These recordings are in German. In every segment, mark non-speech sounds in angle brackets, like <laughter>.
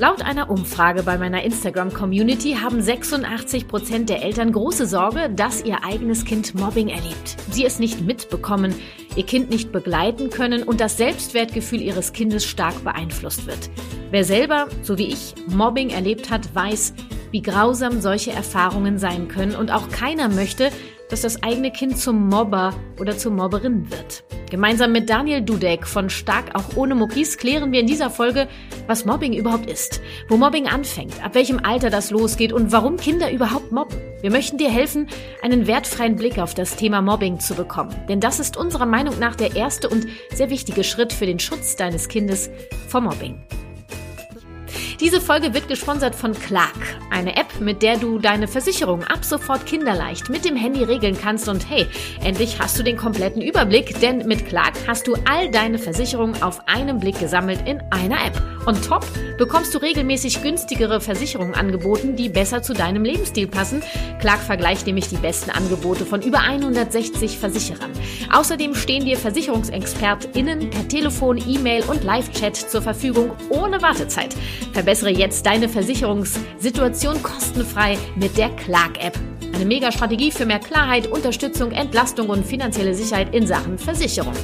Laut einer Umfrage bei meiner Instagram-Community haben 86 Prozent der Eltern große Sorge, dass ihr eigenes Kind Mobbing erlebt. Sie es nicht mitbekommen, ihr Kind nicht begleiten können und das Selbstwertgefühl ihres Kindes stark beeinflusst wird. Wer selber, so wie ich, Mobbing erlebt hat, weiß, wie grausam solche Erfahrungen sein können und auch keiner möchte, dass das eigene Kind zum Mobber oder zur Mobberin wird. Gemeinsam mit Daniel Dudek von Stark auch ohne Muckis klären wir in dieser Folge, was Mobbing überhaupt ist, wo Mobbing anfängt, ab welchem Alter das losgeht und warum Kinder überhaupt mobben. Wir möchten dir helfen, einen wertfreien Blick auf das Thema Mobbing zu bekommen, denn das ist unserer Meinung nach der erste und sehr wichtige Schritt für den Schutz deines Kindes vor Mobbing. Diese Folge wird gesponsert von Clark, eine App, mit der du deine Versicherung ab sofort kinderleicht mit dem Handy regeln kannst und hey, endlich hast du den kompletten Überblick, denn mit Clark hast du all deine Versicherungen auf einen Blick gesammelt in einer App. Und top bekommst du regelmäßig günstigere Versicherungen angeboten, die besser zu deinem Lebensstil passen. Clark vergleicht nämlich die besten Angebote von über 160 Versicherern. Außerdem stehen dir VersicherungsexpertInnen per Telefon, E-Mail und Live-Chat zur Verfügung ohne Wartezeit. Verbessere jetzt deine Versicherungssituation kostenfrei mit der Clark-App. Eine Mega-Strategie für mehr Klarheit, Unterstützung, Entlastung und finanzielle Sicherheit in Sachen Versicherung.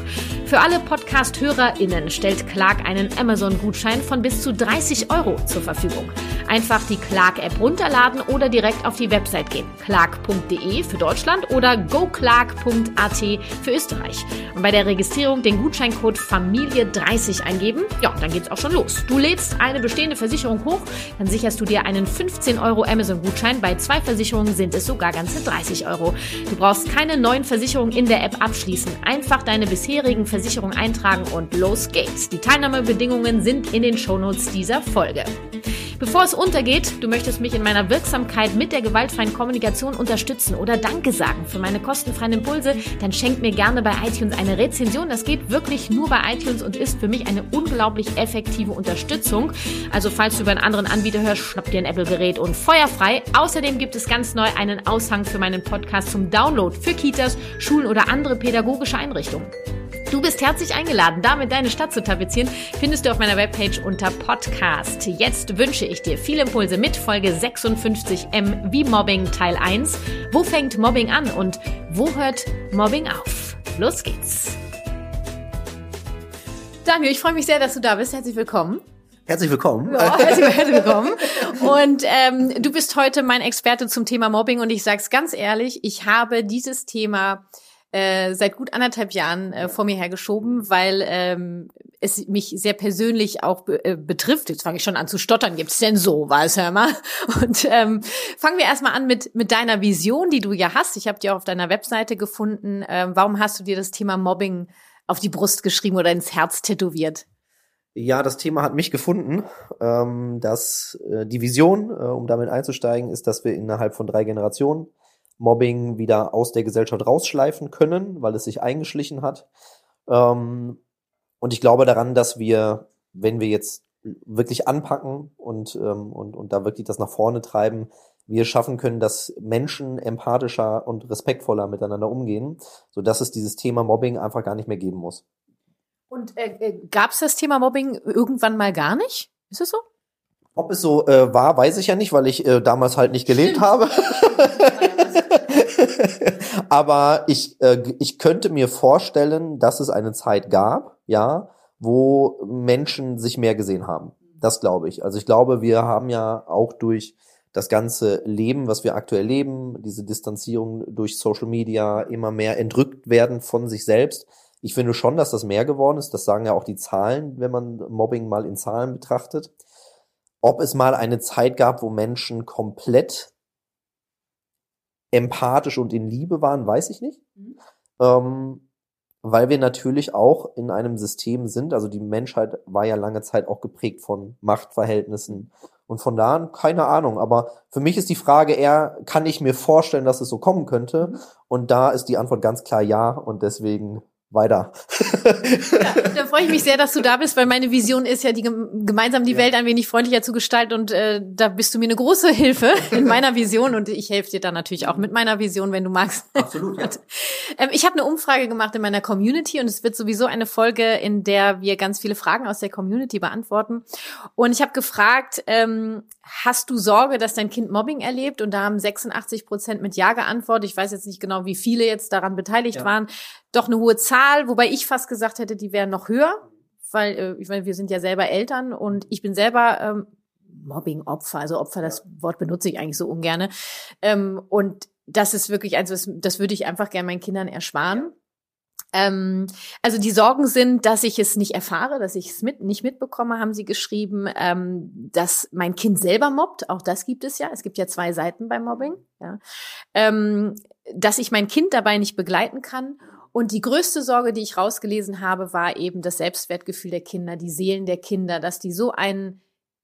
Für alle Podcast-HörerInnen stellt Clark einen Amazon-Gutschein von bis zu 30 Euro zur Verfügung. Einfach die Clark-App runterladen oder direkt auf die Website gehen. Clark.de für Deutschland oder goclark.at für Österreich. Und bei der Registrierung den Gutscheincode Familie30 eingeben. Ja, dann geht's auch schon los. Du lädst eine bestehende Versicherung hoch, dann sicherst du dir einen 15 Euro Amazon-Gutschein. Bei zwei Versicherungen sind es sogar ganze 30 Euro. Du brauchst keine neuen Versicherungen in der App abschließen. Einfach deine bisherigen Versicherungen eintragen und los geht's. Die Teilnahmebedingungen sind in den Shownotes dieser Folge. Bevor es untergeht, du möchtest mich in meiner Wirksamkeit mit der gewaltfreien Kommunikation unterstützen oder Danke sagen für meine kostenfreien Impulse, dann schenk mir gerne bei iTunes eine Rezension. Das geht wirklich nur bei iTunes und ist für mich eine unglaublich effektive Unterstützung. Also falls du über einen anderen Anbieter hörst, schnapp dir ein Apple-Gerät und feuerfrei. Außerdem gibt es ganz neu einen Aushang für meinen Podcast zum Download für Kitas, Schulen oder andere pädagogische Einrichtungen. Du bist herzlich eingeladen, damit deine Stadt zu tapezieren, findest du auf meiner Webpage unter Podcast. Jetzt wünsche ich dir viele Impulse mit Folge 56M wie Mobbing Teil 1. Wo fängt Mobbing an und wo hört Mobbing auf? Los geht's. Daniel, ich freue mich sehr, dass du da bist. Herzlich willkommen. Herzlich willkommen. Ja, herzlich, willkommen. Und ähm, du bist heute mein Experte zum Thema Mobbing und ich sage es ganz ehrlich, ich habe dieses Thema äh, seit gut anderthalb Jahren äh, vor mir hergeschoben, weil ähm, es mich sehr persönlich auch be äh, betrifft. Jetzt fange ich schon an zu stottern. Gibt's denn sowas, hör mal? <laughs> Und ähm, fangen wir erstmal an mit mit deiner Vision, die du ja hast. Ich habe die auch auf deiner Webseite gefunden. Ähm, warum hast du dir das Thema Mobbing auf die Brust geschrieben oder ins Herz tätowiert? Ja, das Thema hat mich gefunden. Ähm, dass äh, die Vision, äh, um damit einzusteigen, ist, dass wir innerhalb von drei Generationen Mobbing wieder aus der Gesellschaft rausschleifen können, weil es sich eingeschlichen hat. Ähm, und ich glaube daran, dass wir, wenn wir jetzt wirklich anpacken und, ähm, und, und da wirklich das nach vorne treiben, wir schaffen können, dass Menschen empathischer und respektvoller miteinander umgehen, so dass es dieses Thema Mobbing einfach gar nicht mehr geben muss. Und äh, äh gab es das Thema Mobbing irgendwann mal gar nicht? Ist es so? Ob es so äh, war, weiß ich ja nicht, weil ich äh, damals halt nicht gelebt <laughs> habe. Aber ich, äh, ich könnte mir vorstellen, dass es eine Zeit gab, ja, wo Menschen sich mehr gesehen haben. Das glaube ich. Also ich glaube, wir haben ja auch durch das ganze Leben, was wir aktuell leben, diese Distanzierung durch Social Media immer mehr entrückt werden von sich selbst. Ich finde schon, dass das mehr geworden ist. Das sagen ja auch die Zahlen, wenn man Mobbing mal in Zahlen betrachtet. Ob es mal eine Zeit gab, wo Menschen komplett empathisch und in Liebe waren, weiß ich nicht. Mhm. Ähm, weil wir natürlich auch in einem System sind, also die Menschheit war ja lange Zeit auch geprägt von Machtverhältnissen Und von da an, keine Ahnung. Aber für mich ist die Frage eher, kann ich mir vorstellen, dass es so kommen könnte? Mhm. Und da ist die Antwort ganz klar ja. Und deswegen weiter. ja, da freue ich mich sehr, dass du da bist, weil meine Vision ist ja, die gemeinsam die ja. Welt ein wenig freundlicher zu gestalten und äh, da bist du mir eine große Hilfe in <laughs> meiner Vision und ich helfe dir dann natürlich auch mit meiner Vision, wenn du magst. Absolut. Ja. ähm, ich habe eine Umfrage gemacht in meiner Community und es wird sowieso eine Folge, in der wir ganz viele Fragen aus der Community beantworten. Und ich habe gefragt, ähm, hast du Sorge, dass dein Kind Mobbing erlebt? Und da haben 86 Prozent mit Ja geantwortet. Ich weiß jetzt nicht genau, wie viele jetzt daran beteiligt ja. waren doch eine hohe Zahl, wobei ich fast gesagt hätte, die wären noch höher, weil äh, ich meine, wir sind ja selber Eltern und ich bin selber ähm, Mobbing-Opfer, also Opfer, das Wort benutze ich eigentlich so ungerne. Ähm, und das ist wirklich eins, das, das würde ich einfach gerne meinen Kindern ersparen. Ähm, also die Sorgen sind, dass ich es nicht erfahre, dass ich es mit, nicht mitbekomme, haben sie geschrieben, ähm, dass mein Kind selber mobbt. Auch das gibt es ja. Es gibt ja zwei Seiten beim Mobbing. Ja. Ähm, dass ich mein Kind dabei nicht begleiten kann und die größte Sorge, die ich rausgelesen habe, war eben das Selbstwertgefühl der Kinder, die Seelen der Kinder, dass die so einen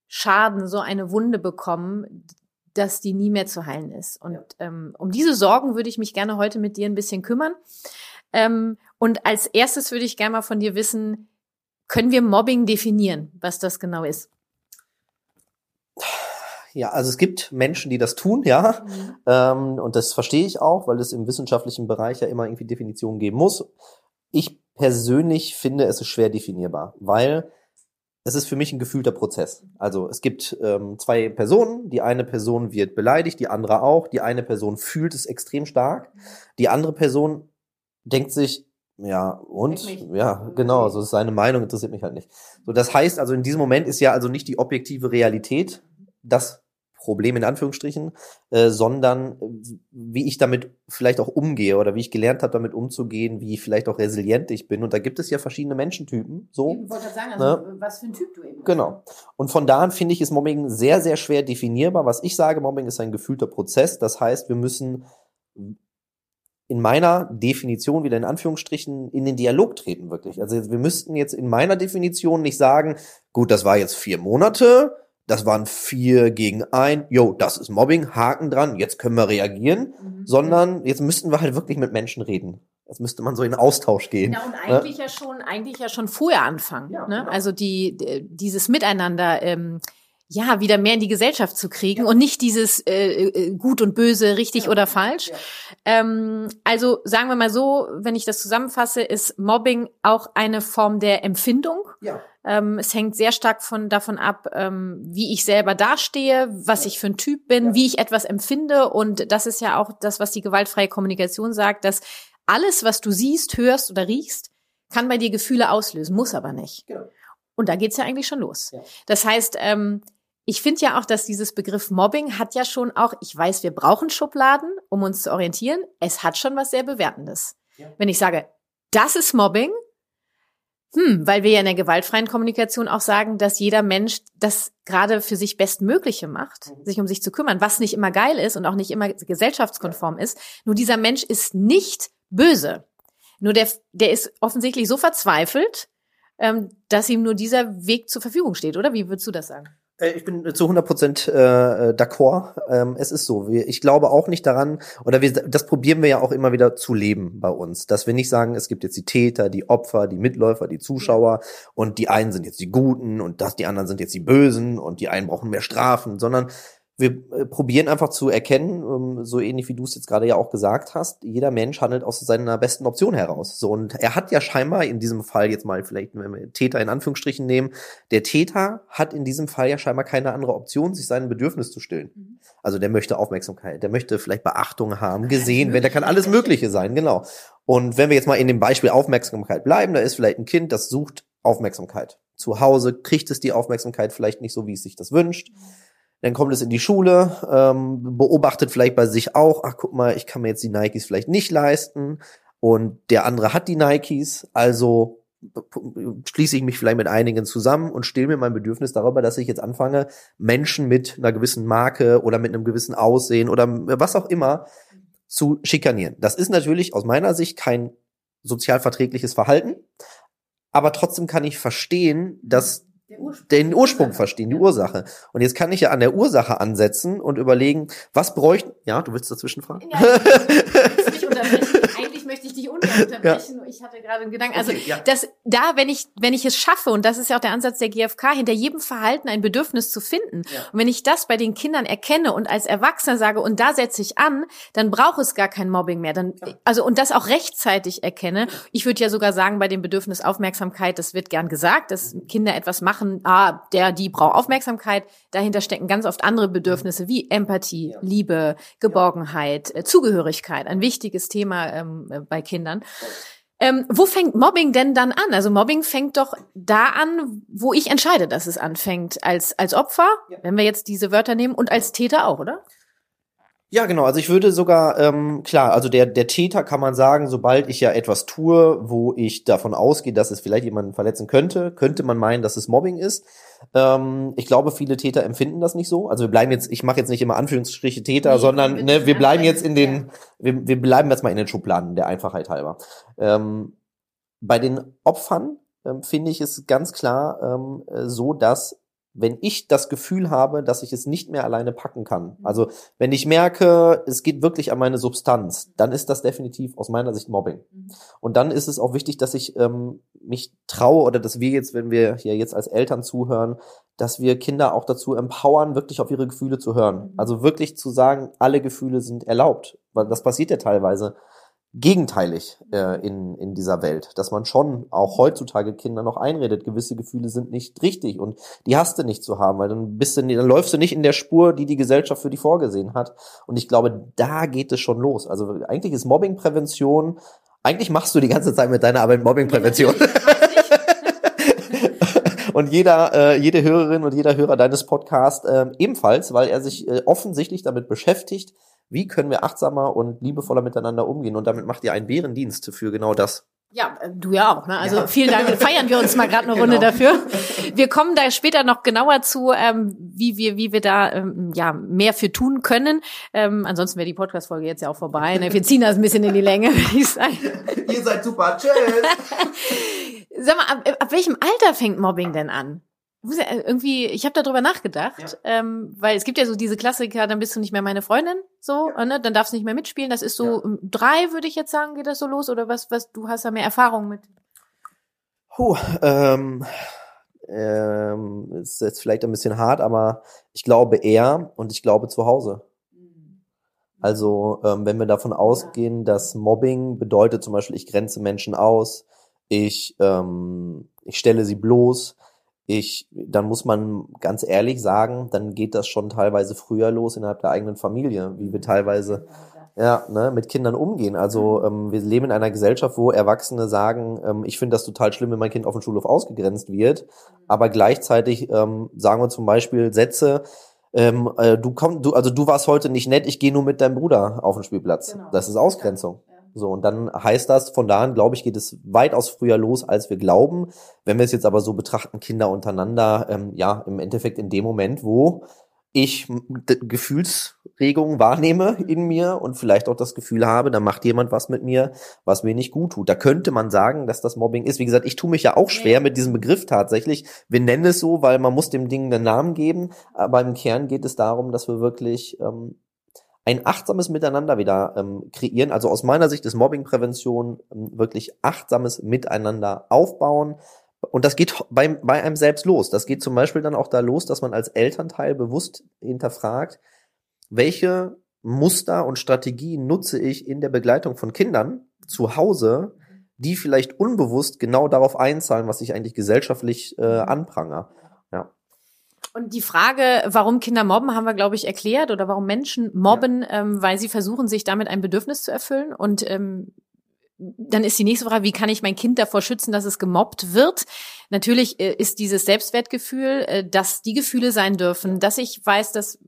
Schaden, so eine Wunde bekommen, dass die nie mehr zu heilen ist. Und ähm, um diese Sorgen würde ich mich gerne heute mit dir ein bisschen kümmern. Ähm, und als erstes würde ich gerne mal von dir wissen, können wir Mobbing definieren, was das genau ist? Ja, also es gibt Menschen, die das tun, ja. Mhm. Ähm, und das verstehe ich auch, weil es im wissenschaftlichen Bereich ja immer irgendwie Definitionen geben muss. Ich persönlich finde, es ist schwer definierbar, weil es ist für mich ein gefühlter Prozess. Also es gibt ähm, zwei Personen, die eine Person wird beleidigt, die andere auch. Die eine Person fühlt es extrem stark, die andere Person denkt sich, ja, und? Ja, genau, so ist seine Meinung, interessiert mich halt nicht. So, das heißt also, in diesem Moment ist ja also nicht die objektive Realität das Problem in Anführungsstrichen, äh, sondern äh, wie ich damit vielleicht auch umgehe oder wie ich gelernt habe, damit umzugehen, wie vielleicht auch resilient ich bin. Und da gibt es ja verschiedene Menschentypen. So, ich wollte sagen, also ne? was für ein Typ du eben Genau. Und von da an finde ich, ist Mobbing sehr, sehr schwer definierbar. Was ich sage, Mobbing ist ein gefühlter Prozess. Das heißt, wir müssen in meiner Definition wieder in Anführungsstrichen in den Dialog treten, wirklich. Also wir müssten jetzt in meiner Definition nicht sagen, gut, das war jetzt vier Monate, das waren vier gegen ein, yo, das ist Mobbing, Haken dran, jetzt können wir reagieren, mhm. sondern jetzt müssten wir halt wirklich mit Menschen reden. Jetzt müsste man so in Austausch gehen. Ja, und ne? eigentlich ne? ja schon, eigentlich ja schon vorher anfangen. Ja, ne? Genau. Also die, dieses Miteinander, ähm, ja, wieder mehr in die Gesellschaft zu kriegen ja. und nicht dieses äh, äh, gut und böse, richtig ja. oder falsch. Ähm, also sagen wir mal so, wenn ich das zusammenfasse, ist Mobbing auch eine Form der Empfindung. Ja. Ähm, es hängt sehr stark von davon ab, ähm, wie ich selber dastehe, was ich für ein Typ bin, wie ich etwas empfinde. Und das ist ja auch das, was die gewaltfreie Kommunikation sagt, dass alles, was du siehst, hörst oder riechst, kann bei dir Gefühle auslösen, muss aber nicht. Genau. Und da geht's ja eigentlich schon los. Ja. Das heißt, ähm, ich finde ja auch, dass dieses Begriff Mobbing hat ja schon auch, ich weiß, wir brauchen Schubladen, um uns zu orientieren. Es hat schon was sehr Bewertendes. Ja. Wenn ich sage, das ist Mobbing, hm, weil wir ja in der gewaltfreien Kommunikation auch sagen, dass jeder Mensch das gerade für sich Bestmögliche macht, mhm. sich um sich zu kümmern, was nicht immer geil ist und auch nicht immer gesellschaftskonform ist. Nur dieser Mensch ist nicht böse. Nur der, der ist offensichtlich so verzweifelt, ähm, dass ihm nur dieser Weg zur Verfügung steht, oder? Wie würdest du das sagen? Äh, ich bin zu 100 Prozent äh, d'accord. Ähm, es ist so. Wir, ich glaube auch nicht daran, oder wir, das probieren wir ja auch immer wieder zu leben bei uns, dass wir nicht sagen, es gibt jetzt die Täter, die Opfer, die Mitläufer, die Zuschauer und die einen sind jetzt die Guten und das, die anderen sind jetzt die Bösen und die einen brauchen mehr Strafen, sondern wir äh, probieren einfach zu erkennen, ähm, so ähnlich wie du es jetzt gerade ja auch gesagt hast, jeder Mensch handelt aus seiner besten Option heraus. So und er hat ja scheinbar in diesem Fall jetzt mal vielleicht, wenn wir Täter in Anführungsstrichen nehmen, der Täter hat in diesem Fall ja scheinbar keine andere Option, sich sein Bedürfnis zu stillen. Mhm. Also der möchte Aufmerksamkeit, der möchte vielleicht Beachtung haben, gesehen werden, der kann alles Mögliche sein, genau. Und wenn wir jetzt mal in dem Beispiel Aufmerksamkeit bleiben, da ist vielleicht ein Kind, das sucht Aufmerksamkeit. Zu Hause kriegt es die Aufmerksamkeit vielleicht nicht so, wie es sich das wünscht. Dann kommt es in die Schule, ähm, beobachtet vielleicht bei sich auch, ach guck mal, ich kann mir jetzt die Nikes vielleicht nicht leisten und der andere hat die Nikes, also schließe ich mich vielleicht mit einigen zusammen und stille mir mein Bedürfnis darüber, dass ich jetzt anfange, Menschen mit einer gewissen Marke oder mit einem gewissen Aussehen oder was auch immer zu schikanieren. Das ist natürlich aus meiner Sicht kein sozialverträgliches Verhalten, aber trotzdem kann ich verstehen, dass Ursprung. den Ursprung verstehen, die Ursache. Und jetzt kann ich ja an der Ursache ansetzen und überlegen, was bräuchte, ja, du willst dazwischen fragen? Ja, ich <laughs> Eigentlich möchte ich dich unterbrechen. Ja. Ich hatte gerade einen Gedanken. Also, okay, ja. das, da, wenn ich, wenn ich es schaffe, und das ist ja auch der Ansatz der GfK, hinter jedem Verhalten ein Bedürfnis zu finden. Ja. Und wenn ich das bei den Kindern erkenne und als Erwachsener sage, und da setze ich an, dann braucht es gar kein Mobbing mehr. Dann, also, und das auch rechtzeitig erkenne. Ich würde ja sogar sagen, bei dem Bedürfnis Aufmerksamkeit, das wird gern gesagt, dass Kinder etwas machen, machen, ah, der, die braucht Aufmerksamkeit. Dahinter stecken ganz oft andere Bedürfnisse wie Empathie, ja. Liebe, Geborgenheit, ja. Äh, Zugehörigkeit, ein wichtiges Thema ähm, äh, bei Kindern. Ähm, wo fängt Mobbing denn dann an? Also Mobbing fängt doch da an, wo ich entscheide, dass es anfängt. Als, als Opfer, ja. wenn wir jetzt diese Wörter nehmen, und als Täter auch, oder? Ja, genau. Also ich würde sogar, ähm, klar, also der, der Täter kann man sagen, sobald ich ja etwas tue, wo ich davon ausgehe, dass es vielleicht jemanden verletzen könnte, könnte man meinen, dass es Mobbing ist. Ähm, ich glaube, viele Täter empfinden das nicht so. Also wir bleiben jetzt, ich mache jetzt nicht immer Anführungsstriche Täter, nee, sondern ne, wir bleiben jetzt in den, wir, wir bleiben jetzt mal in den Schubladen der Einfachheit halber. Ähm, bei den Opfern ähm, finde ich es ganz klar ähm, so, dass wenn ich das Gefühl habe, dass ich es nicht mehr alleine packen kann. Also wenn ich merke, es geht wirklich an meine Substanz, dann ist das definitiv aus meiner Sicht Mobbing. Mhm. Und dann ist es auch wichtig, dass ich ähm, mich traue oder dass wir jetzt, wenn wir hier jetzt als Eltern zuhören, dass wir Kinder auch dazu empowern, wirklich auf ihre Gefühle zu hören. Mhm. Also wirklich zu sagen, alle Gefühle sind erlaubt. Weil das passiert ja teilweise gegenteilig äh, in, in dieser Welt, dass man schon auch heutzutage Kindern noch einredet, gewisse Gefühle sind nicht richtig und die hast du nicht zu haben, weil dann bist du, dann läufst du nicht in der Spur, die die Gesellschaft für die vorgesehen hat. Und ich glaube, da geht es schon los. Also eigentlich ist Mobbingprävention, eigentlich machst du die ganze Zeit mit deiner Arbeit Mobbingprävention. <laughs> und jeder, äh, jede Hörerin und jeder Hörer deines Podcasts äh, ebenfalls, weil er sich äh, offensichtlich damit beschäftigt, wie können wir achtsamer und liebevoller miteinander umgehen? Und damit macht ihr einen Bärendienst für genau das. Ja, äh, du ja auch. Ne? Also ja. vielen Dank. <laughs> Feiern wir uns mal gerade eine genau. Runde dafür. Wir kommen da später noch genauer zu, ähm, wie wir wie wir da ähm, ja mehr für tun können. Ähm, ansonsten wäre die Podcast-Folge jetzt ja auch vorbei. Ne? Wir ziehen das ein bisschen in die Länge, <laughs> würde ich sagen. Ihr seid super. Tschüss. <laughs> Sag mal, ab, ab welchem Alter fängt Mobbing denn an? Ja irgendwie, ich habe darüber nachgedacht, ja. ähm, weil es gibt ja so diese Klassiker, dann bist du nicht mehr meine Freundin, so, ja. ne, dann darfst du nicht mehr mitspielen. Das ist so um drei, würde ich jetzt sagen, geht das so los oder was? Was? Du hast da mehr Erfahrung mit? Puh, ähm, ähm, ist jetzt vielleicht ein bisschen hart, aber ich glaube eher und ich glaube zu Hause. Mhm. Also ähm, wenn wir davon ausgehen, dass Mobbing bedeutet zum Beispiel, ich grenze Menschen aus, ich ähm, ich stelle sie bloß, ich, dann muss man ganz ehrlich sagen, dann geht das schon teilweise früher los innerhalb der eigenen Familie, wie wir teilweise ja, ne, mit Kindern umgehen. Also ähm, wir leben in einer Gesellschaft, wo Erwachsene sagen, ähm, ich finde das total schlimm, wenn mein Kind auf dem Schulhof ausgegrenzt wird, aber gleichzeitig ähm, sagen wir zum Beispiel Sätze, ähm, äh, du komm, du, also du warst heute nicht nett, ich gehe nur mit deinem Bruder auf den Spielplatz. Genau. Das ist Ausgrenzung. Ja. So, und dann heißt das, von da an, glaube ich, geht es weitaus früher los, als wir glauben. Wenn wir es jetzt aber so betrachten, Kinder untereinander, ähm, ja, im Endeffekt in dem Moment, wo ich Gefühlsregungen wahrnehme in mir und vielleicht auch das Gefühl habe, da macht jemand was mit mir, was mir nicht gut tut. Da könnte man sagen, dass das Mobbing ist. Wie gesagt, ich tue mich ja auch schwer mit diesem Begriff tatsächlich. Wir nennen es so, weil man muss dem Ding einen Namen geben. Aber im Kern geht es darum, dass wir wirklich ähm, ein achtsames Miteinander wieder ähm, kreieren. Also aus meiner Sicht ist Mobbingprävention ähm, wirklich achtsames Miteinander aufbauen. Und das geht bei, bei einem selbst los. Das geht zum Beispiel dann auch da los, dass man als Elternteil bewusst hinterfragt, welche Muster und Strategien nutze ich in der Begleitung von Kindern zu Hause, die vielleicht unbewusst genau darauf einzahlen, was ich eigentlich gesellschaftlich äh, anpranger. Und die Frage, warum Kinder mobben, haben wir, glaube ich, erklärt oder warum Menschen mobben, ja. ähm, weil sie versuchen, sich damit ein Bedürfnis zu erfüllen. Und ähm, dann ist die nächste Frage, wie kann ich mein Kind davor schützen, dass es gemobbt wird? Natürlich äh, ist dieses Selbstwertgefühl, äh, dass die Gefühle sein dürfen, dass ich weiß, dass äh,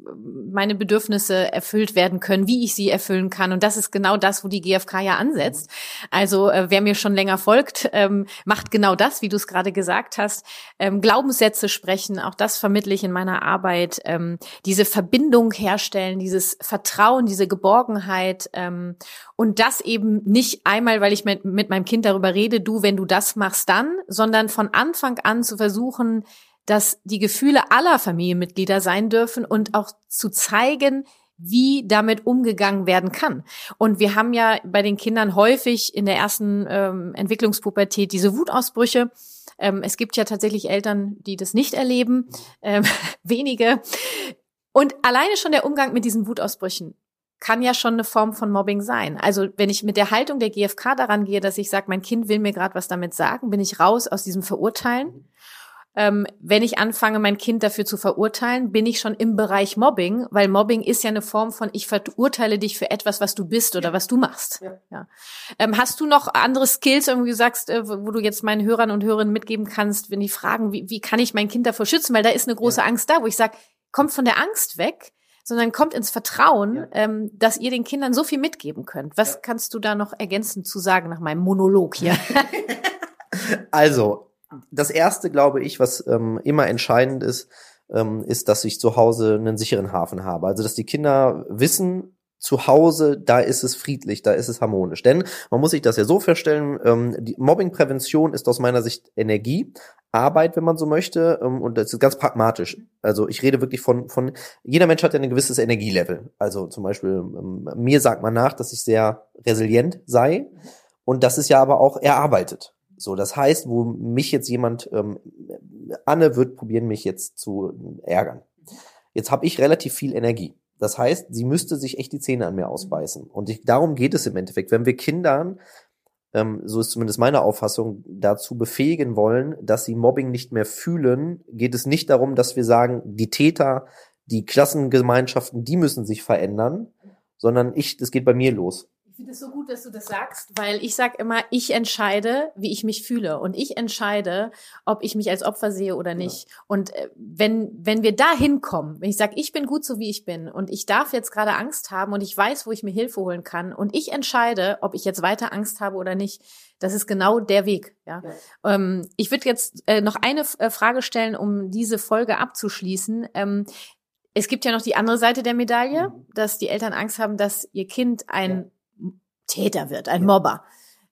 meine Bedürfnisse erfüllt werden können, wie ich sie erfüllen kann. Und das ist genau das, wo die GfK ja ansetzt. Also wer mir schon länger folgt, ähm, macht genau das, wie du es gerade gesagt hast. Ähm, Glaubenssätze sprechen, auch das vermittle ich in meiner Arbeit. Ähm, diese Verbindung herstellen, dieses Vertrauen, diese Geborgenheit. Und das eben nicht einmal, weil ich mit, mit meinem Kind darüber rede, du, wenn du das machst, dann, sondern von Anfang an zu versuchen, dass die Gefühle aller Familienmitglieder sein dürfen und auch zu zeigen, wie damit umgegangen werden kann. Und wir haben ja bei den Kindern häufig in der ersten ähm, Entwicklungspubertät diese Wutausbrüche. Ähm, es gibt ja tatsächlich Eltern, die das nicht erleben, ähm, <laughs> wenige. Und alleine schon der Umgang mit diesen Wutausbrüchen kann ja schon eine Form von Mobbing sein. Also wenn ich mit der Haltung der GfK daran gehe, dass ich sage, mein Kind will mir gerade was damit sagen, bin ich raus aus diesem Verurteilen ähm, wenn ich anfange, mein Kind dafür zu verurteilen, bin ich schon im Bereich Mobbing, weil Mobbing ist ja eine Form von, ich verurteile dich für etwas, was du bist oder was du machst. Ja. ja. Ähm, hast du noch andere Skills, irgendwie sagst, äh, wo du jetzt meinen Hörern und Hörerinnen mitgeben kannst, wenn die fragen, wie, wie kann ich mein Kind davor schützen? Weil da ist eine große ja. Angst da, wo ich sage, kommt von der Angst weg, sondern kommt ins Vertrauen, ja. ähm, dass ihr den Kindern so viel mitgeben könnt. Was kannst du da noch ergänzend zu sagen nach meinem Monolog hier? <laughs> also, das erste, glaube ich, was ähm, immer entscheidend ist, ähm, ist, dass ich zu Hause einen sicheren Hafen habe. Also, dass die Kinder wissen, zu Hause, da ist es friedlich, da ist es harmonisch. Denn man muss sich das ja so vorstellen, ähm, die Mobbingprävention ist aus meiner Sicht Energie, Arbeit, wenn man so möchte, ähm, und das ist ganz pragmatisch. Also ich rede wirklich von, von, jeder Mensch hat ja ein gewisses Energielevel. Also zum Beispiel, ähm, mir sagt man nach, dass ich sehr resilient sei. Und das ist ja aber auch erarbeitet. So, das heißt, wo mich jetzt jemand, ähm, Anne wird probieren, mich jetzt zu ärgern. Jetzt habe ich relativ viel Energie. Das heißt, sie müsste sich echt die Zähne an mir ausbeißen. Und ich, darum geht es im Endeffekt. Wenn wir Kindern, ähm, so ist zumindest meine Auffassung, dazu befähigen wollen, dass sie Mobbing nicht mehr fühlen, geht es nicht darum, dass wir sagen, die Täter, die Klassengemeinschaften, die müssen sich verändern, sondern ich, das geht bei mir los finde es so gut, dass du das sagst, weil ich sage immer, ich entscheide, wie ich mich fühle und ich entscheide, ob ich mich als Opfer sehe oder nicht. Ja. Und äh, wenn wenn wir da hinkommen, wenn ich sage, ich bin gut so wie ich bin und ich darf jetzt gerade Angst haben und ich weiß, wo ich mir Hilfe holen kann und ich entscheide, ob ich jetzt weiter Angst habe oder nicht, das ist genau der Weg. Ja, ja. Ähm, ich würde jetzt äh, noch eine äh, Frage stellen, um diese Folge abzuschließen. Ähm, es gibt ja noch die andere Seite der Medaille, mhm. dass die Eltern Angst haben, dass ihr Kind ein ja Täter wird, ein Mobber.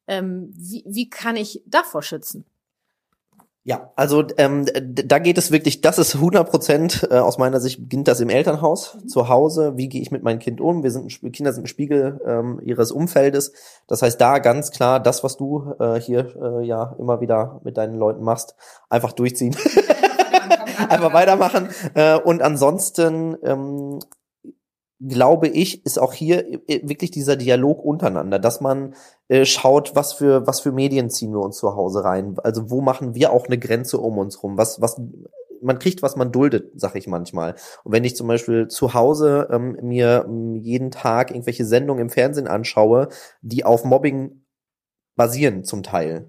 Ähm, wie, wie kann ich davor schützen? Ja, also ähm, da geht es wirklich, das ist 100 Prozent äh, aus meiner Sicht beginnt das im Elternhaus, mhm. zu Hause. Wie gehe ich mit meinem Kind um? Wir sind Kinder sind ein Spiegel ähm, ihres Umfeldes. Das heißt, da ganz klar das, was du äh, hier äh, ja immer wieder mit deinen Leuten machst, einfach durchziehen, <laughs> <laughs> einfach weitermachen. Äh, und ansonsten ähm, glaube ich, ist auch hier äh, wirklich dieser Dialog untereinander, dass man äh, schaut, was für was für Medien ziehen wir uns zu Hause rein. Also wo machen wir auch eine Grenze um uns rum? Was was man kriegt, was man duldet, sag ich manchmal. Und wenn ich zum Beispiel zu Hause ähm, mir ähm, jeden Tag irgendwelche Sendungen im Fernsehen anschaue, die auf Mobbing basieren zum Teil,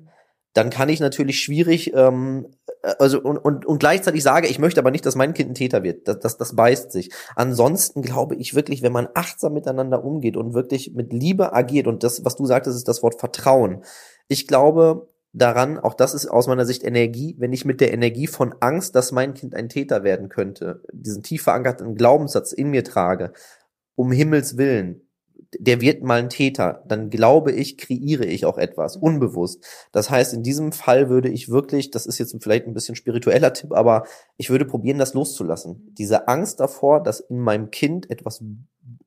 dann kann ich natürlich schwierig, ähm, äh, also und, und, und gleichzeitig sage, ich möchte aber nicht, dass mein Kind ein Täter wird. Das, das, das beißt sich. Ansonsten glaube ich wirklich, wenn man achtsam miteinander umgeht und wirklich mit Liebe agiert, und das, was du sagtest, ist das Wort Vertrauen. Ich glaube daran, auch das ist aus meiner Sicht Energie, wenn ich mit der Energie von Angst, dass mein Kind ein Täter werden könnte, diesen tief verankerten Glaubenssatz in mir trage, um Himmels Willen, der wird mal ein Täter, dann glaube ich, kreiere ich auch etwas, unbewusst. Das heißt, in diesem Fall würde ich wirklich, das ist jetzt vielleicht ein bisschen spiritueller Tipp, aber ich würde probieren, das loszulassen. Diese Angst davor, dass in meinem Kind etwas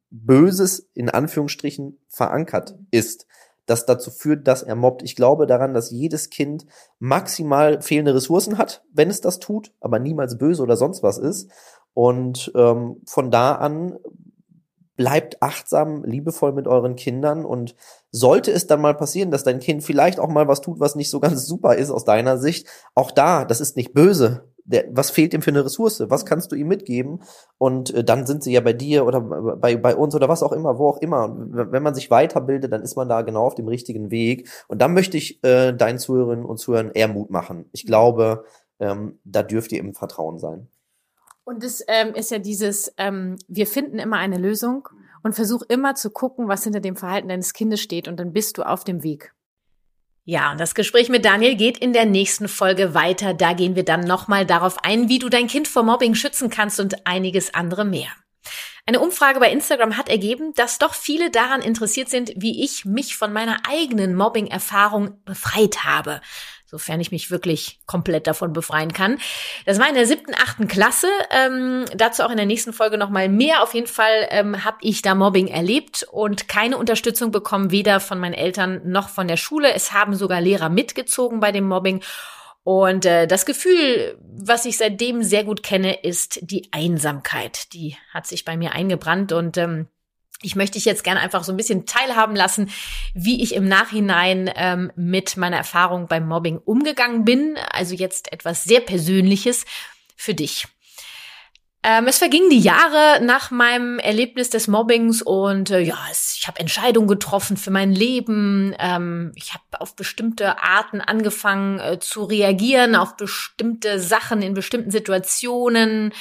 Böses in Anführungsstrichen verankert ist, das dazu führt, dass er mobbt. Ich glaube daran, dass jedes Kind maximal fehlende Ressourcen hat, wenn es das tut, aber niemals böse oder sonst was ist. Und ähm, von da an bleibt achtsam, liebevoll mit euren Kindern und sollte es dann mal passieren, dass dein Kind vielleicht auch mal was tut, was nicht so ganz <laughs> super ist aus deiner Sicht, auch da, das ist nicht böse. Der, was fehlt ihm für eine Ressource? Was kannst du ihm mitgeben? Und äh, dann sind sie ja bei dir oder bei, bei uns oder was auch immer, wo auch immer. Und wenn man sich weiterbildet, dann ist man da genau auf dem richtigen Weg. Und dann möchte ich äh, deinen Zuhörerinnen und Zuhörern eher Mut machen. Ich glaube, ähm, da dürft ihr im Vertrauen sein. Und das ähm, ist ja dieses, ähm, wir finden immer eine Lösung und versuch immer zu gucken, was hinter dem Verhalten deines Kindes steht und dann bist du auf dem Weg. Ja, und das Gespräch mit Daniel geht in der nächsten Folge weiter. Da gehen wir dann nochmal darauf ein, wie du dein Kind vor Mobbing schützen kannst und einiges andere mehr. Eine Umfrage bei Instagram hat ergeben, dass doch viele daran interessiert sind, wie ich mich von meiner eigenen Mobbing-Erfahrung befreit habe. Sofern ich mich wirklich komplett davon befreien kann. Das war in der siebten, achten Klasse. Ähm, dazu auch in der nächsten Folge nochmal mehr. Auf jeden Fall ähm, habe ich da Mobbing erlebt und keine Unterstützung bekommen, weder von meinen Eltern noch von der Schule. Es haben sogar Lehrer mitgezogen bei dem Mobbing. Und äh, das Gefühl, was ich seitdem sehr gut kenne, ist die Einsamkeit. Die hat sich bei mir eingebrannt und ähm, ich möchte dich jetzt gerne einfach so ein bisschen teilhaben lassen, wie ich im Nachhinein ähm, mit meiner Erfahrung beim Mobbing umgegangen bin. Also jetzt etwas sehr Persönliches für dich. Ähm, es vergingen die Jahre nach meinem Erlebnis des Mobbings und äh, ja, es, ich habe Entscheidungen getroffen für mein Leben. Ähm, ich habe auf bestimmte Arten angefangen äh, zu reagieren, auf bestimmte Sachen in bestimmten Situationen.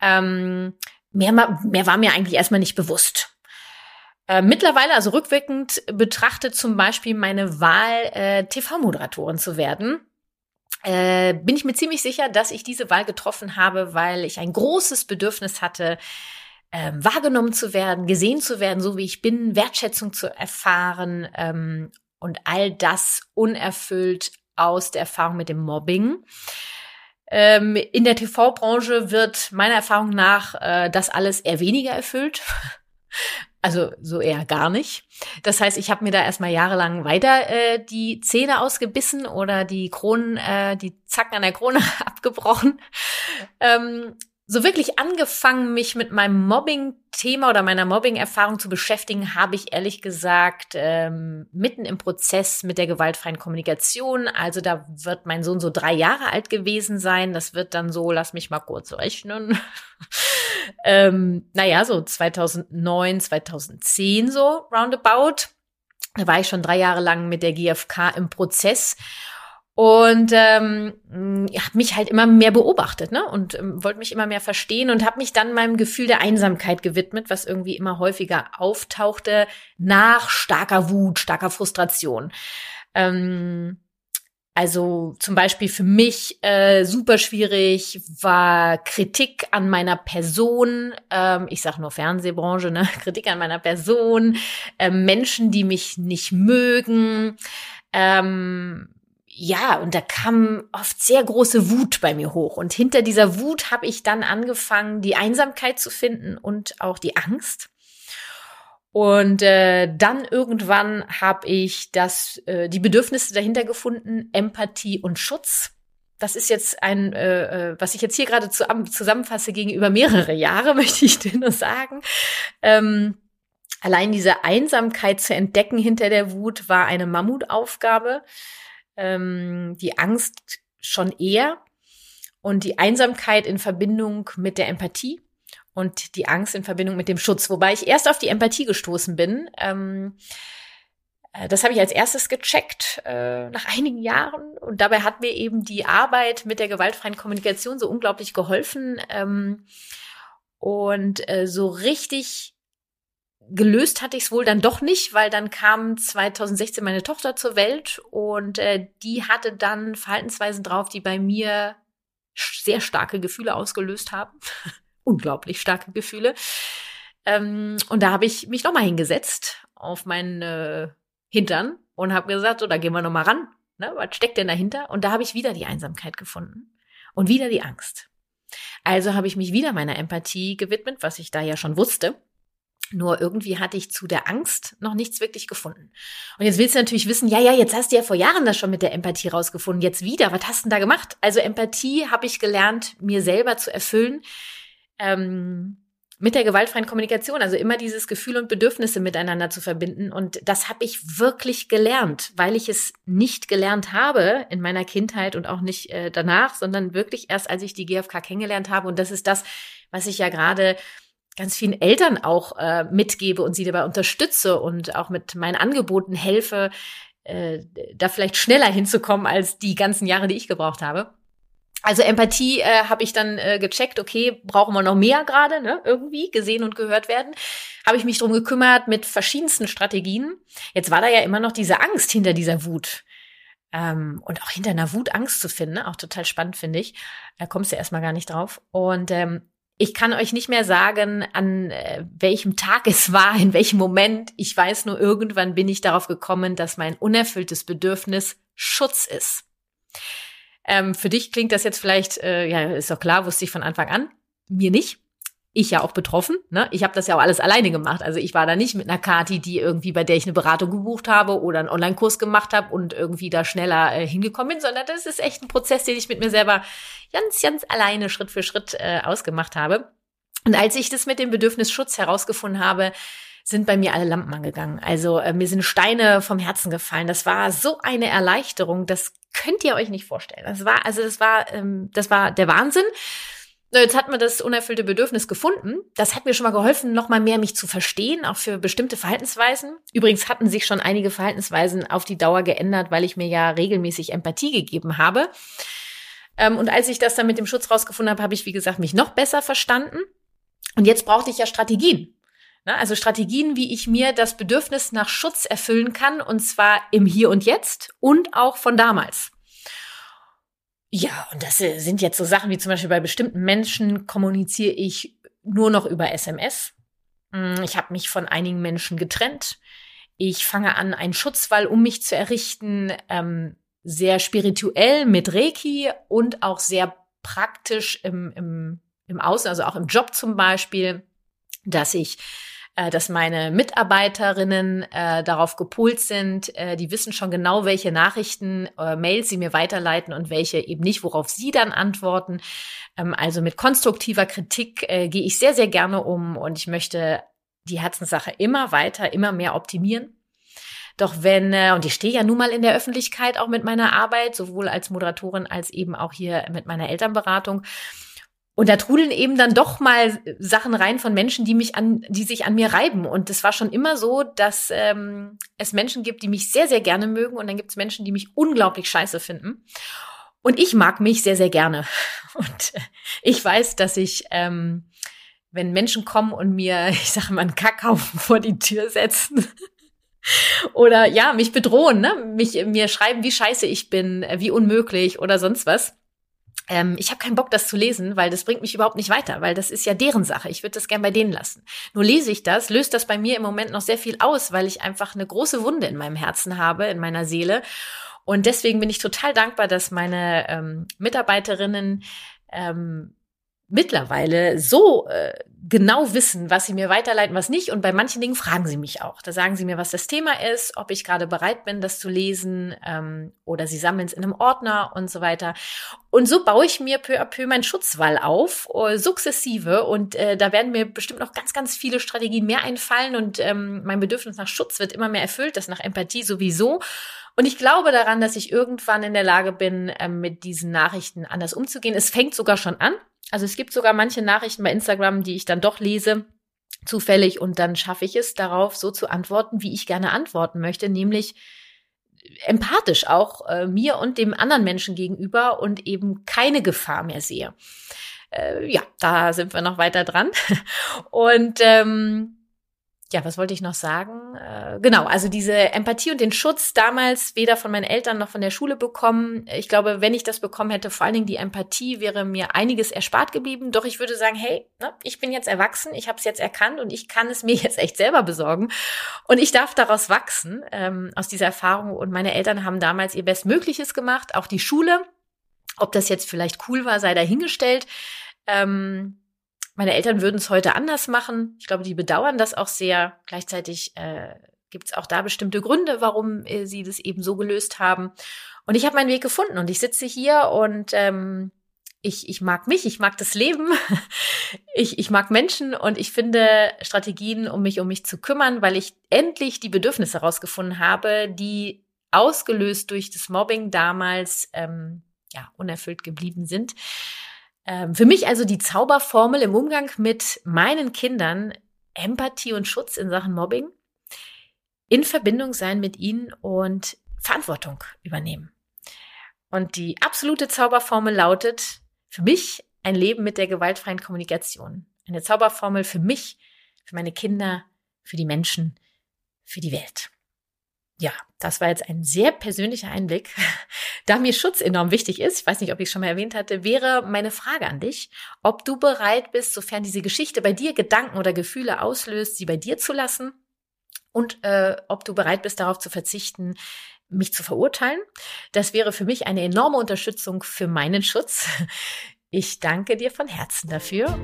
Ähm, mehr, mehr war mir eigentlich erstmal nicht bewusst. Äh, mittlerweile, also rückwirkend betrachtet zum Beispiel meine Wahl, äh, TV-Moderatorin zu werden, äh, bin ich mir ziemlich sicher, dass ich diese Wahl getroffen habe, weil ich ein großes Bedürfnis hatte, ähm, wahrgenommen zu werden, gesehen zu werden, so wie ich bin, Wertschätzung zu erfahren ähm, und all das unerfüllt aus der Erfahrung mit dem Mobbing. Ähm, in der TV-Branche wird meiner Erfahrung nach äh, das alles eher weniger erfüllt. <laughs> Also so eher gar nicht. Das heißt, ich habe mir da erstmal jahrelang weiter äh, die Zähne ausgebissen oder die Kronen, äh, die Zacken an der Krone <laughs> abgebrochen. Ähm, so wirklich angefangen, mich mit meinem Mobbing-Thema oder meiner Mobbing-Erfahrung zu beschäftigen, habe ich ehrlich gesagt ähm, mitten im Prozess mit der gewaltfreien Kommunikation. Also da wird mein Sohn so drei Jahre alt gewesen sein. Das wird dann so, lass mich mal kurz rechnen. <laughs> ähm, naja, so 2009, 2010 so roundabout. Da war ich schon drei Jahre lang mit der GfK im Prozess und ähm, habe mich halt immer mehr beobachtet ne? und ähm, wollte mich immer mehr verstehen und habe mich dann meinem Gefühl der Einsamkeit gewidmet, was irgendwie immer häufiger auftauchte nach starker Wut, starker Frustration. Ähm, also zum Beispiel für mich äh, super schwierig war Kritik an meiner Person. Ähm, ich sage nur Fernsehbranche, ne? <laughs> Kritik an meiner Person, äh, Menschen, die mich nicht mögen. Ähm, ja, und da kam oft sehr große Wut bei mir hoch. Und hinter dieser Wut habe ich dann angefangen, die Einsamkeit zu finden und auch die Angst. Und äh, dann irgendwann habe ich das, äh, die Bedürfnisse dahinter gefunden, Empathie und Schutz. Das ist jetzt ein, äh, äh was ich jetzt hier gerade zu, zusammenfasse, gegenüber mehrere Jahre, <laughs> möchte ich dir nur sagen. Ähm, allein diese Einsamkeit zu entdecken hinter der Wut war eine Mammutaufgabe ähm, die Angst schon eher und die Einsamkeit in Verbindung mit der Empathie und die Angst in Verbindung mit dem Schutz. Wobei ich erst auf die Empathie gestoßen bin. Ähm, äh, das habe ich als erstes gecheckt äh, nach einigen Jahren. Und dabei hat mir eben die Arbeit mit der gewaltfreien Kommunikation so unglaublich geholfen. Ähm, und äh, so richtig gelöst hatte ich es wohl dann doch nicht, weil dann kam 2016 meine Tochter zur Welt und äh, die hatte dann Verhaltensweisen drauf, die bei mir sehr starke Gefühle ausgelöst haben. <laughs> Unglaublich starke Gefühle. Ähm, und da habe ich mich nochmal hingesetzt auf meinen äh, Hintern und habe gesagt, so, da gehen wir nochmal ran. Ne, was steckt denn dahinter? Und da habe ich wieder die Einsamkeit gefunden und wieder die Angst. Also habe ich mich wieder meiner Empathie gewidmet, was ich da ja schon wusste nur irgendwie hatte ich zu der Angst noch nichts wirklich gefunden. Und jetzt willst du natürlich wissen, ja, ja, jetzt hast du ja vor Jahren das schon mit der Empathie rausgefunden. Jetzt wieder, was hast du denn da gemacht? Also Empathie habe ich gelernt, mir selber zu erfüllen. Ähm, mit der gewaltfreien Kommunikation, also immer dieses Gefühl und Bedürfnisse miteinander zu verbinden. Und das habe ich wirklich gelernt, weil ich es nicht gelernt habe in meiner Kindheit und auch nicht äh, danach, sondern wirklich erst, als ich die GfK kennengelernt habe. Und das ist das, was ich ja gerade ganz vielen Eltern auch äh, mitgebe und sie dabei unterstütze und auch mit meinen Angeboten helfe, äh, da vielleicht schneller hinzukommen als die ganzen Jahre, die ich gebraucht habe. Also Empathie äh, habe ich dann äh, gecheckt, okay, brauchen wir noch mehr gerade, ne? Irgendwie gesehen und gehört werden. Habe ich mich drum gekümmert mit verschiedensten Strategien. Jetzt war da ja immer noch diese Angst hinter dieser Wut. Ähm, und auch hinter einer Wut Angst zu finden, ne? auch total spannend, finde ich. Da kommst du erstmal gar nicht drauf. Und ähm, ich kann euch nicht mehr sagen, an äh, welchem Tag es war, in welchem Moment. Ich weiß nur, irgendwann bin ich darauf gekommen, dass mein unerfülltes Bedürfnis Schutz ist. Ähm, für dich klingt das jetzt vielleicht, äh, ja, ist doch klar, wusste ich von Anfang an. Mir nicht ich ja auch betroffen. Ne? Ich habe das ja auch alles alleine gemacht. Also ich war da nicht mit einer Kati, die irgendwie, bei der ich eine Beratung gebucht habe oder einen Online-Kurs gemacht habe und irgendwie da schneller äh, hingekommen bin, sondern das ist echt ein Prozess, den ich mit mir selber ganz, ganz alleine Schritt für Schritt äh, ausgemacht habe. Und als ich das mit dem Bedürfnisschutz herausgefunden habe, sind bei mir alle Lampen angegangen. Also äh, mir sind Steine vom Herzen gefallen. Das war so eine Erleichterung, das könnt ihr euch nicht vorstellen. Das war, also das war, ähm, das war der Wahnsinn. Jetzt hat man das unerfüllte Bedürfnis gefunden. Das hat mir schon mal geholfen, noch mal mehr mich zu verstehen, auch für bestimmte Verhaltensweisen. Übrigens hatten sich schon einige Verhaltensweisen auf die Dauer geändert, weil ich mir ja regelmäßig Empathie gegeben habe. Ähm, und als ich das dann mit dem Schutz rausgefunden habe, habe ich, wie gesagt, mich noch besser verstanden. Und jetzt brauchte ich ja Strategien. Also Strategien, wie ich mir das Bedürfnis nach Schutz erfüllen kann, und zwar im Hier und Jetzt und auch von damals. Ja, und das äh, sind jetzt so Sachen wie zum Beispiel bei bestimmten Menschen kommuniziere ich nur noch über SMS. Hm, ich habe mich von einigen Menschen getrennt. Ich fange an, einen Schutzwall um mich zu errichten, ähm, sehr spirituell mit Reiki und auch sehr praktisch im, im, im Außen, also auch im Job zum Beispiel, dass ich äh, dass meine Mitarbeiterinnen äh, darauf gepolt sind, äh, die wissen schon genau, welche Nachrichten, äh, Mails sie mir weiterleiten und welche eben nicht, worauf sie dann antworten. Ähm, also mit konstruktiver Kritik äh, gehe ich sehr, sehr gerne um und ich möchte die Herzenssache immer weiter, immer mehr optimieren. Doch wenn, äh, und ich stehe ja nun mal in der Öffentlichkeit auch mit meiner Arbeit, sowohl als Moderatorin als eben auch hier mit meiner Elternberatung, und da trudeln eben dann doch mal Sachen rein von Menschen, die mich an, die sich an mir reiben. Und es war schon immer so, dass ähm, es Menschen gibt, die mich sehr, sehr gerne mögen. Und dann gibt es Menschen, die mich unglaublich scheiße finden. Und ich mag mich sehr, sehr gerne. <laughs> Und ich weiß, dass ich, ähm, wenn Menschen kommen und mir, <laughs> ich sage mal, einen Kackhaufen <laughs> vor die Tür setzen, oder ja, mich bedrohen, ne? mich mir schreiben, wie scheiße ich bin, wie unmöglich oder sonst was ähm, ich habe keinen Bock, das zu lesen, weil das bringt mich überhaupt nicht weiter, weil das ist ja deren Sache. Ich würde das gern bei denen lassen. Nur lese ich das, löst das bei mir im Moment noch sehr viel aus, weil ich einfach eine große Wunde in meinem Herzen habe, in meiner Seele. Und deswegen bin ich total dankbar, dass meine ähm, Mitarbeiterinnen ähm, mittlerweile so äh, genau wissen, was sie mir weiterleiten, was nicht. Und bei manchen Dingen fragen sie mich auch. Da sagen sie mir, was das Thema ist, ob ich gerade bereit bin, das zu lesen, ähm, oder sie sammeln es in einem Ordner und so weiter. Und so baue ich mir peu à peu meinen Schutzwall auf, uh, sukzessive. Und äh, da werden mir bestimmt noch ganz, ganz viele Strategien mehr einfallen. Und ähm, mein Bedürfnis nach Schutz wird immer mehr erfüllt, das nach Empathie sowieso. Und ich glaube daran, dass ich irgendwann in der Lage bin, ähm, mit diesen Nachrichten anders umzugehen. Es fängt sogar schon an. Also es gibt sogar manche Nachrichten bei Instagram, die ich dann doch lese, zufällig, und dann schaffe ich es darauf, so zu antworten, wie ich gerne antworten möchte, nämlich empathisch auch äh, mir und dem anderen Menschen gegenüber und eben keine Gefahr mehr sehe. Äh, ja, da sind wir noch weiter dran. <laughs> Und ähm, ja, was wollte ich noch sagen? Äh, genau, also diese Empathie und den Schutz damals weder von meinen Eltern noch von der Schule bekommen. Ich glaube, wenn ich das bekommen hätte, vor allen Dingen die Empathie, wäre mir einiges erspart geblieben. Doch ich würde sagen, hey, ne, ich bin jetzt erwachsen, ich habe es jetzt erkannt und ich kann es mir <laughs> jetzt echt selber besorgen. Und ich darf daraus wachsen, ähm, aus dieser Erfahrung. Und meine Eltern haben damals ihr Bestmögliches gemacht, auch die Schule. Ob das jetzt vielleicht cool war, sei dahingestellt. Ähm, meine Eltern würden es heute anders machen. Ich glaube, die bedauern das auch sehr. Gleichzeitig äh, gibt es auch da bestimmte Gründe, warum äh, sie das eben so gelöst haben. Und ich habe meinen Weg gefunden und ich sitze hier und ähm, ich, ich mag mich, ich mag das Leben, <laughs> ich, ich mag Menschen und ich finde Strategien, um mich um mich zu kümmern, weil ich endlich die Bedürfnisse herausgefunden habe, die ausgelöst durch das Mobbing damals ähm, ja unerfüllt geblieben sind. Ähm, für mich also die Zauberformel im Umgang mit meinen Kindern Empathie und Schutz in Sachen Mobbing, in Verbindung sein mit ihnen und Verantwortung übernehmen. Und die absolute Zauberformel lautet für mich ein Leben mit der gewaltfreien Kommunikation. Eine Zauberformel für mich, für meine Kinder, für die Menschen, für die Welt. Ja, das war jetzt ein sehr persönlicher Einblick. Da mir Schutz enorm wichtig ist, ich weiß nicht, ob ich schon mal erwähnt hatte, wäre meine Frage an dich, ob du bereit bist, sofern diese Geschichte bei dir Gedanken oder Gefühle auslöst, sie bei dir zu lassen und äh, ob du bereit bist, darauf zu verzichten, mich zu verurteilen. Das wäre für mich eine enorme Unterstützung für meinen Schutz. Ich danke dir von Herzen dafür.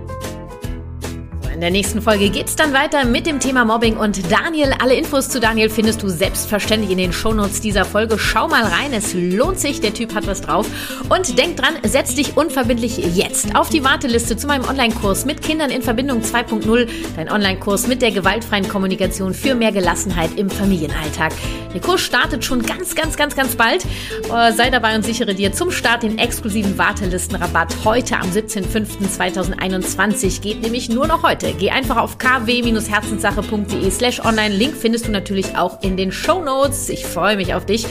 In der nächsten Folge geht's dann weiter mit dem Thema Mobbing und Daniel. Alle Infos zu Daniel findest du selbstverständlich in den Shownotes dieser Folge. Schau mal rein, es lohnt sich, der Typ hat was drauf. Und denk dran, setz dich unverbindlich jetzt auf die Warteliste zu meinem Online-Kurs mit Kindern in Verbindung 2.0, dein Online-Kurs mit der gewaltfreien Kommunikation für mehr Gelassenheit im Familienalltag. Der Kurs startet schon ganz, ganz, ganz, ganz bald. Äh, sei dabei und sichere dir zum Start den exklusiven Wartelistenrabatt heute am 17.05.2021. Geht nämlich nur noch heute. Geh einfach auf kw-herzenssache.de slash online. Link findest du natürlich auch in den Show Notes. Ich freue mich auf dich.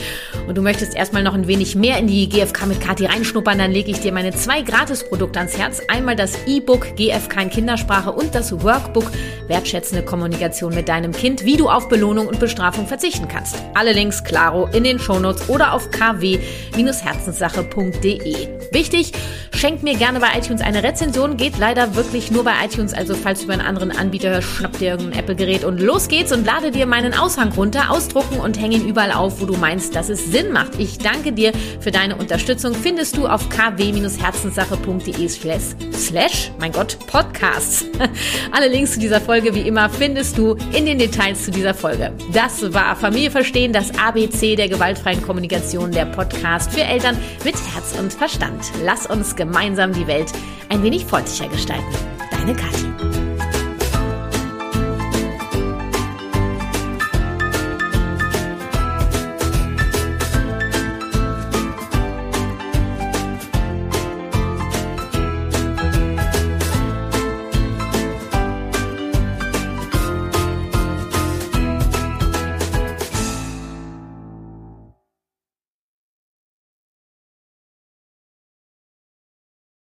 Und du möchtest erstmal noch ein wenig mehr in die GFK mit Kati reinschnuppern, dann lege ich dir meine zwei Gratisprodukte ans Herz. Einmal das E-Book GFK in Kindersprache und das Workbook Wertschätzende Kommunikation mit deinem Kind, wie du auf Belohnung und Bestrafung verzichten kannst. Alle Links, klaro, in den Shownotes oder auf kw-herzenssache.de. Wichtig, schenk mir gerne bei iTunes eine Rezension. Geht leider wirklich nur bei iTunes, also falls du über einen anderen Anbieter schnapp dir irgendein Apple-Gerät und los geht's und lade dir meinen Aushang runter, ausdrucken und häng ihn überall auf, wo du meinst, dass es Sinn macht. Ich danke dir für deine Unterstützung. Findest du auf kw-herzenssache.de slash, mein Gott, Podcasts. <laughs> Alle Links zu dieser Folge, wie immer, findest du in den Details zu dieser Folge. Das war Familie verstehen, das ABC der gewaltfreien Kommunikation, der Podcast für Eltern mit Herz und Verstand. Lass uns gemeinsam die Welt ein wenig freundlicher gestalten. Deine Kathi.